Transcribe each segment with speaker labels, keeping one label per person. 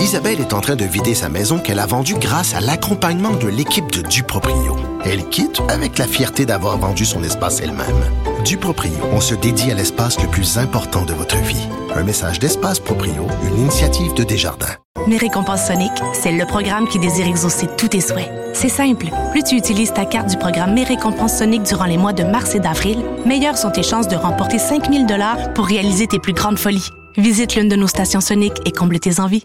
Speaker 1: Isabelle est en train de vider sa maison qu'elle a vendue grâce à l'accompagnement de l'équipe de Duproprio. Elle quitte avec la fierté d'avoir vendu son espace elle-même. Duproprio, on se dédie à l'espace le plus important de votre vie. Un message d'Espace Proprio, une initiative de Desjardins.
Speaker 2: Mes récompenses Sonic, c'est le programme qui désire exaucer tous tes souhaits. C'est simple. Plus tu utilises ta carte du programme Mes récompenses Sonic durant les mois de mars et d'avril, meilleures sont tes chances de remporter 5000 dollars pour réaliser tes plus grandes folies. Visite l'une de nos stations Sonic et comble tes envies.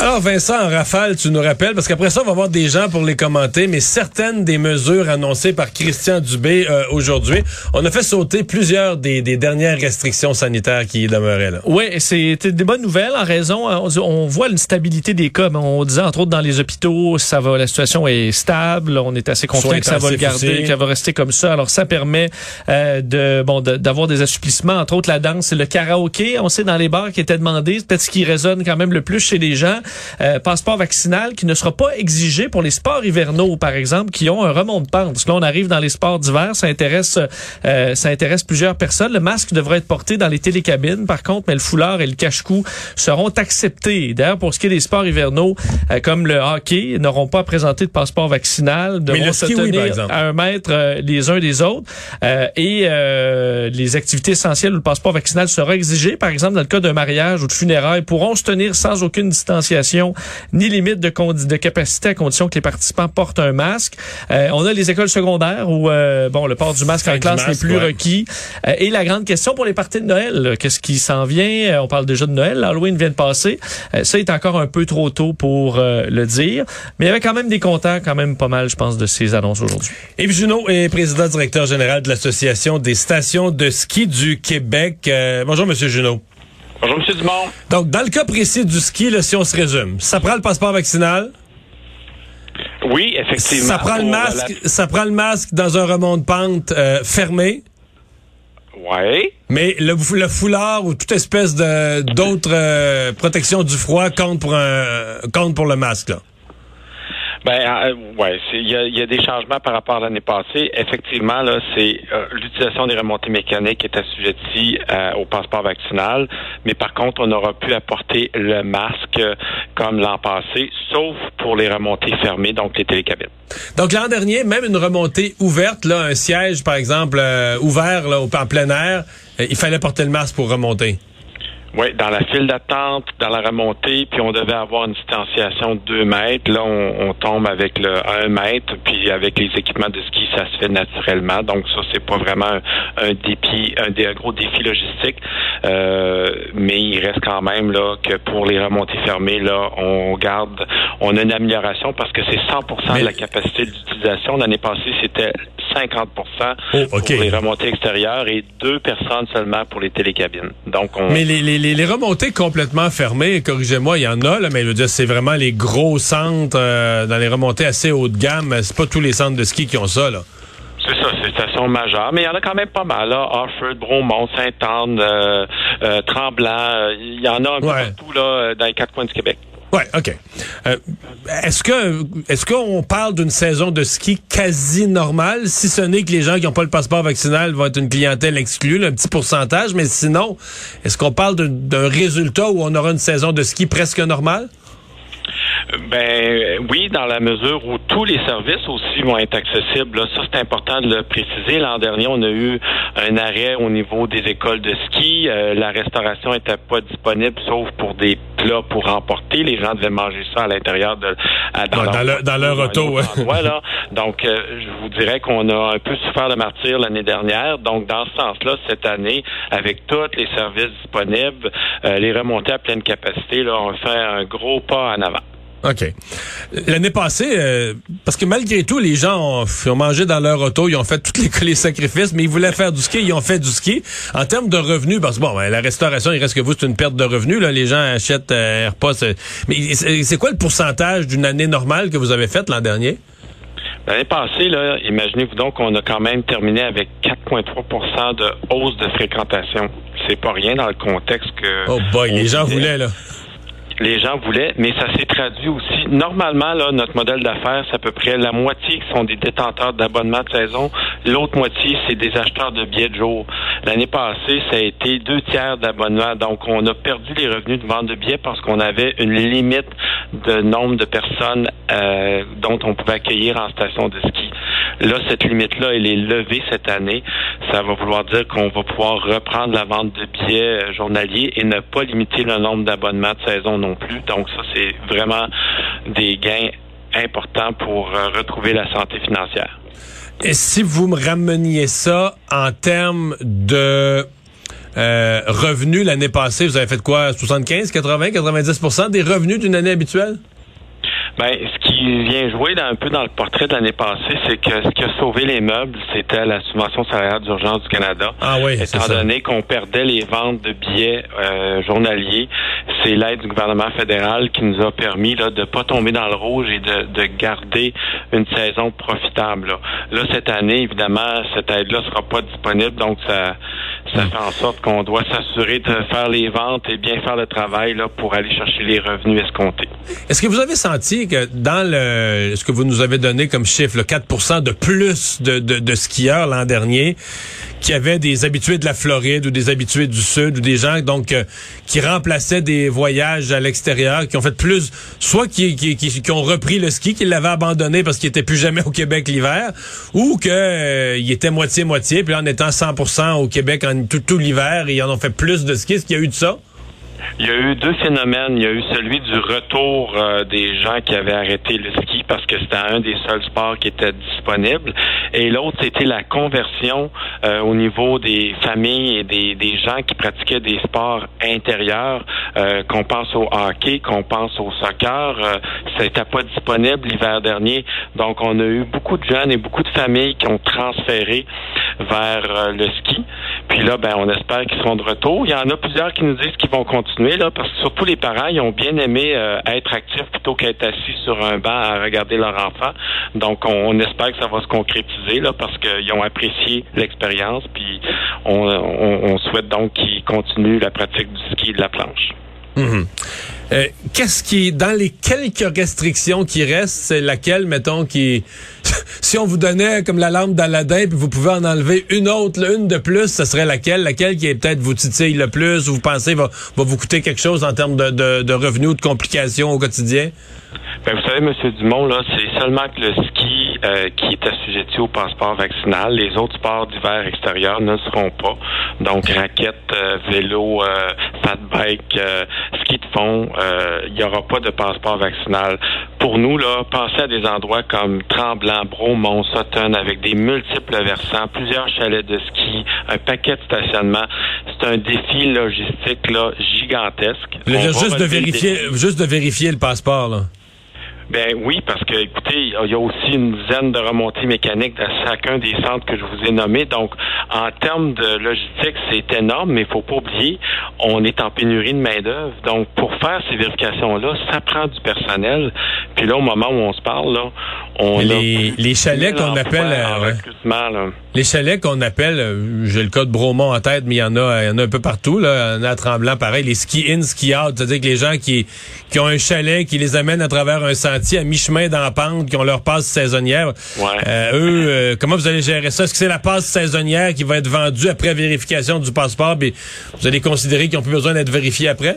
Speaker 3: Alors Vincent, en rafale, tu nous rappelles, parce qu'après ça, on va avoir des gens pour les commenter, mais certaines des mesures annoncées par Christian Dubé euh, aujourd'hui, on a fait sauter plusieurs des, des, dernières restrictions sanitaires qui demeuraient là.
Speaker 4: Oui, c'était des bonnes nouvelles en raison, euh, on, voit une stabilité des cas, on disait entre autres dans les hôpitaux, ça va, la situation est stable, on est assez confiant que ça va le garder, qu'elle va rester comme ça. Alors ça permet euh, de bon d'avoir des assouplissements, entre autres la danse et le karaoké, on sait dans les bars qui étaient demandés, peut-être ce qui résonne quand même le plus chez les gens. Euh, passeport vaccinal qui ne sera pas exigé pour les sports hivernaux, par exemple, qui ont un remont de pente. Parce que là, on arrive dans les sports d'hiver, ça intéresse, euh, ça intéresse plusieurs personnes. Le masque devrait être porté dans les télécabines, par contre, mais le foulard et le cache-cou seront acceptés. D'ailleurs, pour ce qui est des sports hivernaux, euh, comme le hockey, n'auront pas à présenter de passeport vaccinal, devront se tenir à un mètre les uns des autres. et les activités essentielles où le passeport vaccinal sera exigé, par exemple, dans le cas d'un mariage ou de funérailles, pourront se tenir sans aucune distanciation ni limite de, de capacité à condition que les participants portent un masque. Euh, on a les écoles secondaires où euh, bon le port du masque en classe n'est plus requis. Euh, et la grande question pour les parties de Noël, qu'est-ce qui s'en vient? On parle déjà de Noël, Halloween vient de passer. ça est encore un peu trop tôt pour le dire, mais il y avait quand même des contents, quand même pas mal, je pense, de ces annonces aujourd'hui.
Speaker 3: Yves Junot est président directeur général de l'association des stations de ski du Québec. bonjour, Monsieur Junot.
Speaker 5: Bonjour, M. Dumont.
Speaker 3: Donc, dans le cas précis du ski, là, si on se résume, ça prend le passeport vaccinal?
Speaker 5: Oui, effectivement.
Speaker 3: Ça prend le masque, ça prend le masque dans un remont de pente euh, fermé?
Speaker 5: Oui.
Speaker 3: Mais le, le, foulard ou toute espèce de d'autres euh, protections du froid compte pour un compte pour le masque. Là.
Speaker 5: Ben euh, ouais, il y a, y a, des changements par rapport à l'année passée. Effectivement, là, c'est euh, l'utilisation des remontées mécaniques est assujettie euh, au passeport vaccinal, mais par contre, on n'aura pu apporter le masque comme l'an passé, sauf pour les remontées fermées, donc les télécabines.
Speaker 3: Donc l'an dernier, même une remontée ouverte, là, un siège par exemple ouvert là, en plein air, il fallait porter le masque pour remonter.
Speaker 5: Oui, dans la file d'attente, dans la remontée, puis on devait avoir une distanciation de 2 mètres. Là, on, tombe avec le 1 mètre, puis avec les équipements de ski, ça se fait naturellement. Donc ça, c'est pas vraiment un, défi, un, gros défi logistique. Euh, mais il reste quand même là que pour les remontées fermées, là, on garde, on a une amélioration parce que c'est 100% de la capacité d'utilisation. L'année passée, c'était 50% pour les remontées extérieures et deux personnes seulement pour les télécabines. Donc, on...
Speaker 3: Mais les, les, les remontées complètement fermées, corrigez-moi, il y en a, là, mais c'est vraiment les gros centres euh, dans les remontées assez haut de gamme. C'est pas tous les centres de ski qui ont ça, là.
Speaker 5: C'est ça, c'est une station majeure, mais il y en a quand même pas mal, là. Harford, Bromont, Sainte-Anne, euh, euh, Tremblant, il y en a un peu partout, là, dans les quatre coins du Québec.
Speaker 3: Ouais, ok. Euh, est-ce que est-ce qu'on parle d'une saison de ski quasi normale, si ce n'est que les gens qui n'ont pas le passeport vaccinal vont être une clientèle exclue, un petit pourcentage, mais sinon, est-ce qu'on parle d'un résultat où on aura une saison de ski presque normale?
Speaker 5: Ben oui, dans la mesure où tous les services aussi vont être accessibles. Ça, c'est important de le préciser. L'an dernier, on a eu un arrêt au niveau des écoles de ski. Euh, la restauration n'était pas disponible, sauf pour des plats pour emporter. Les gens devaient manger ça à l'intérieur de
Speaker 3: dans, leur, auto.
Speaker 5: Voilà. Donc, euh, je vous dirais qu'on a un peu souffert de martyr l'année dernière. Donc, dans ce sens-là, cette année, avec tous les services disponibles, euh, les remontées à pleine capacité, là, on fait un gros pas en avant.
Speaker 3: OK. L'année passée, euh, parce que malgré tout, les gens ont, mangé dans leur auto, ils ont fait tous les, les, sacrifices, mais ils voulaient faire du ski, ils ont fait du ski. En termes de revenus, parce que bon, ben, la restauration, il reste que vous, c'est une perte de revenus. Là, les gens achètent euh, repas. Mais c'est quoi le pourcentage d'une année normale que vous avez faite l'an dernier?
Speaker 5: L'année passée, là, imaginez-vous donc qu'on a quand même terminé avec 4,3% de hausse de fréquentation. C'est pas rien dans le contexte que.
Speaker 3: Oh boy, les gens voulaient, là
Speaker 5: les gens voulaient, mais ça s'est traduit aussi. Normalement, là, notre modèle d'affaires, c'est à peu près la moitié qui sont des détenteurs d'abonnements de saison, l'autre moitié, c'est des acheteurs de billets de jour. L'année passée, ça a été deux tiers d'abonnements. Donc, on a perdu les revenus de vente de billets parce qu'on avait une limite de nombre de personnes euh, dont on pouvait accueillir en station de ski. Là, cette limite-là, elle est levée cette année. Ça va vouloir dire qu'on va pouvoir reprendre la vente de billets euh, journaliers et ne pas limiter le nombre d'abonnements de saison non plus. Donc, ça, c'est vraiment des gains importants pour euh, retrouver la santé financière.
Speaker 3: Et si vous me rameniez ça en termes de euh, revenus l'année passée, vous avez fait quoi? 75, 80, 90% des revenus d'une année habituelle?
Speaker 5: Ben, ce qui vient jouer un peu dans le portrait de l'année passée, c'est que ce qui a sauvé les meubles, c'était la subvention salariale d'urgence du Canada.
Speaker 3: Ah oui,
Speaker 5: Étant donné qu'on perdait les ventes de billets euh, journaliers, c'est l'aide du gouvernement fédéral qui nous a permis là, de pas tomber dans le rouge et de, de garder une saison profitable. Là. là, cette année, évidemment, cette aide-là sera pas disponible, donc ça, ça fait en sorte qu'on doit s'assurer de faire les ventes et bien faire le travail là, pour aller chercher les revenus escomptés.
Speaker 3: Est-ce que vous avez senti que dans le ce que vous nous avez donné comme chiffre, le 4% de plus de, de, de skieurs l'an dernier, qui avaient des habitués de la Floride ou des habitués du Sud ou des gens donc euh, qui remplaçaient des voyages à l'extérieur, qui ont fait plus, soit qui, qui, qui, ont repris le ski, qui l'avaient abandonné parce qu'ils étaient plus jamais au Québec l'hiver, ou que euh, il était moitié moitié, puis en étant 100% au Québec en tout, l'hiver, ils en ont fait plus de ski. Est-ce qu'il y a eu de ça?
Speaker 5: Il y a eu deux phénomènes. Il y a eu celui du retour euh, des gens qui avaient arrêté le ski parce que c'était un des seuls sports qui était disponible. Et l'autre, c'était la conversion euh, au niveau des familles et des, des, gens qui pratiquaient des sports intérieurs, euh, qu'on pense au hockey, qu'on pense au soccer. ça n'était pas disponible l'hiver dernier. Donc, on a eu beaucoup de jeunes et beaucoup de familles qui ont transféré vers le ski. Puis là, ben, on espère qu'ils seront de retour. Il y en a plusieurs qui nous disent qu'ils vont continuer, là, parce que surtout les parents, ils ont bien aimé euh, être actifs plutôt qu'être assis sur un banc à regarder leur enfant. Donc, on, espère que ça va se concrétiser, là, parce qu'ils ont apprécié l'expérience, puis on, souhaite donc qu'ils continuent la pratique du ski et de la planche.
Speaker 3: Mhm. Euh, qu'est-ce qui, dans les quelques restrictions qui restent, c'est laquelle, mettons, qui, si on vous donnait comme la lampe d'Aladin, puis vous pouvez en enlever une autre, une de plus, ce serait laquelle? Laquelle qui est peut-être vous titille le plus, ou vous pensez va, va vous coûter quelque chose en termes de, de, de revenus ou de complications au quotidien?
Speaker 5: Ben, vous savez, M. Dumont, là, c'est seulement que le ski euh, qui est assujetti au passeport vaccinal. Les autres sports d'hiver extérieurs ne seront pas. Donc, raquettes, euh, vélo, euh, fat bike, euh, ski de fond, il n'y aura pas de passeport vaccinal. Pour nous, là, pensez à des endroits comme Tremblant, Bromont, Sutton, avec des multiples versants, plusieurs chalets de ski, un paquet de stationnement. C'est un défi logistique là, gigantesque.
Speaker 3: juste de vérifier, juste de vérifier le passeport, là.
Speaker 5: Ben oui, parce que écoutez, il y a aussi une dizaine de remontées mécaniques dans chacun des centres que je vous ai nommés. Donc, en termes de logistique, c'est énorme, mais il faut pas oublier, on est en pénurie de main-d'œuvre. Donc, pour faire ces vérifications-là, ça prend du personnel. Puis là, au moment où on se parle, là, on
Speaker 3: les, les chalets qu'on appelle les chalets qu'on appelle, euh, j'ai le cas de Bromont en tête, mais il y en a, il y en a un peu partout là, il y en a à Tremblant pareil, les ski in, ski out, c'est-à-dire que les gens qui qui ont un chalet qui les amène à travers un sentier à mi-chemin dans la pente, qui ont leur passe saisonnière. Euh, eux, comment vous allez gérer ça? Est-ce que c'est la passe saisonnière qui va être vendue après vérification du passeport, puis vous allez considérer qu'ils ont plus besoin d'être vérifiés après?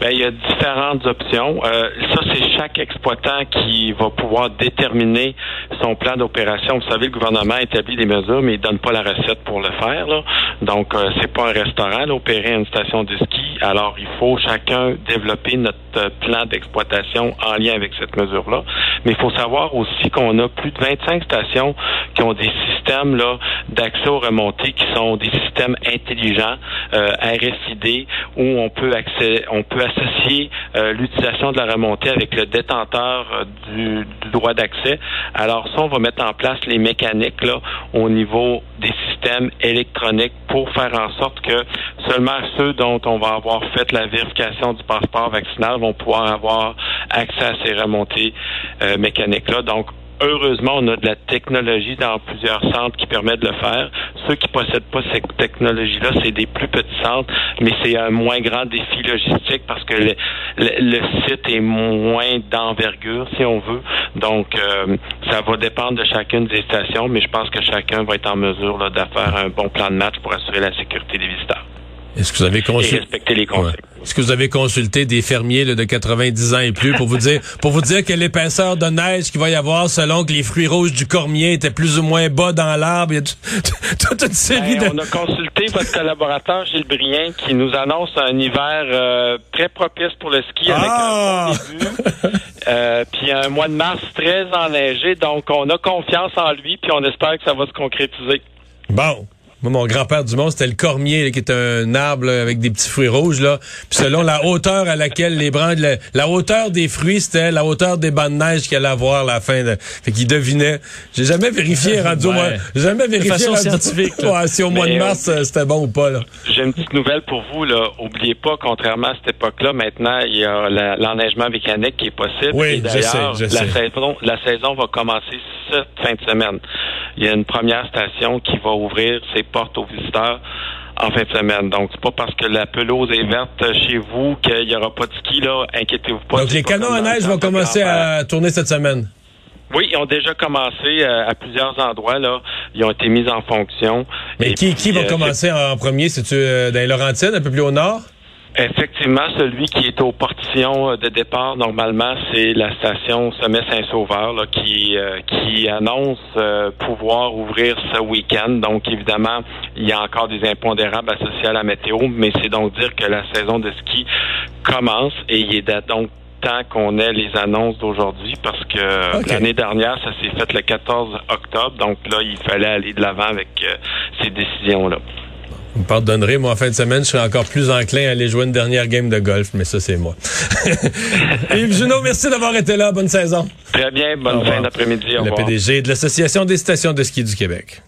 Speaker 5: Ben, il y a différentes options. Euh, ça, c'est chaque exploitant qui va pouvoir déterminer son plan d'opération. Vous savez, le gouvernement établit des mesures, mais il donne pas la recette pour le faire. Là. Donc, euh, c'est pas un restaurant, là, opérer une station de ski. Alors, il faut chacun développer notre euh, plan d'exploitation en lien avec cette mesure-là. Mais il faut savoir aussi qu'on a plus de 25 stations qui ont des systèmes là d'accès aux remontées qui sont des systèmes intelligents, euh, où on peut accès, on peut associer euh, l'utilisation de la remontée avec le détenteur euh, du, droit d'accès. Alors ça, on va mettre en place les mécaniques là, au niveau des systèmes électroniques pour faire en sorte que seulement ceux dont on va avoir fait la vérification du passeport vaccinal vont pouvoir avoir accès à ces remontées euh, mécaniques-là. Donc, heureusement, on a de la technologie dans plusieurs centres qui permet de le faire. ceux qui possèdent pas cette technologie-là, c'est des plus petits centres, mais c'est un moins grand défi logistique parce que le, site est moins d'envergure, si on veut. Donc, euh, ça va dépendre de chacune des stations, mais je pense que chacun va être en mesure là, de un bon plan de match pour assurer la sécurité des visiteurs.
Speaker 3: Est-ce que vous avez consulté
Speaker 5: les
Speaker 3: Est-ce que vous avez consulté des fermiers de 90 ans et plus pour vous dire pour vous dire que l'épaisseur de neige qu'il va y avoir selon que les fruits rouges du cormier étaient plus ou moins bas dans l'arbre, il y a toute une série
Speaker 5: ben, On a consulté votre collaborateur Gilles Brien qui nous annonce un hiver euh, très propice pour le ski avec un ah! bon début. Euh, puis un mois de mars très enneigé, donc on a confiance en lui, puis on espère que ça va se concrétiser.
Speaker 3: Bon. Moi, mon grand-père du monde, c'était le cormier, qui est un arbre avec des petits fruits rouges. Là. Puis selon la hauteur à laquelle les branches... La, hauteur des fruits, c'était la hauteur des bancs de neige qu'il allait avoir à la fin. De... Fait qu'il devinait. J'ai jamais vérifié, rendu ouais. moi. J'ai jamais vérifié.
Speaker 4: De façon scientifique.
Speaker 3: si au mois de mars, euh, c'était bon ou pas. là.
Speaker 5: J'ai une petite nouvelle pour vous. là. Oubliez pas, contrairement à cette époque-là, maintenant, il y a l'enneigement mécanique qui est possible.
Speaker 3: Oui, je sais, je
Speaker 5: la Saison, la saison va commencer cette fin de semaine. Il y a une première station qui va ouvrir ses portes aux visiteurs en fin de semaine. Donc, c'est pas parce que la pelouse est verte chez vous qu'il n'y aura pas de ski, là. Inquiétez-vous pas.
Speaker 3: Donc, les canons à neige vont commencer à tourner cette semaine?
Speaker 5: Oui, ils ont déjà commencé euh, à plusieurs endroits, là. Ils ont été mis en fonction.
Speaker 3: Mais qui, qui va euh, commencer en premier? C'est-tu euh, dans les Laurentides, un peu plus au nord?
Speaker 5: Effectivement, celui qui est au portillon de départ, normalement, c'est la station Sommet Saint-Sauveur qui, euh, qui annonce euh, pouvoir ouvrir ce week-end. Donc, évidemment, il y a encore des impondérables associés à la météo, mais c'est donc dire que la saison de ski commence et il est donc temps qu'on ait les annonces d'aujourd'hui parce que l'année dernière, ça s'est fait le 14 octobre. Donc là, il fallait aller de l'avant avec euh, ces décisions-là.
Speaker 3: Vous me pardonnerez, moi, en fin de semaine, je serai encore plus enclin à aller jouer une dernière game de golf, mais ça, c'est moi. Yves Junot, merci d'avoir été là. Bonne saison.
Speaker 5: Très bien. Bonne fin d'après-midi.
Speaker 3: Le PDG de l'Association des stations de ski du Québec.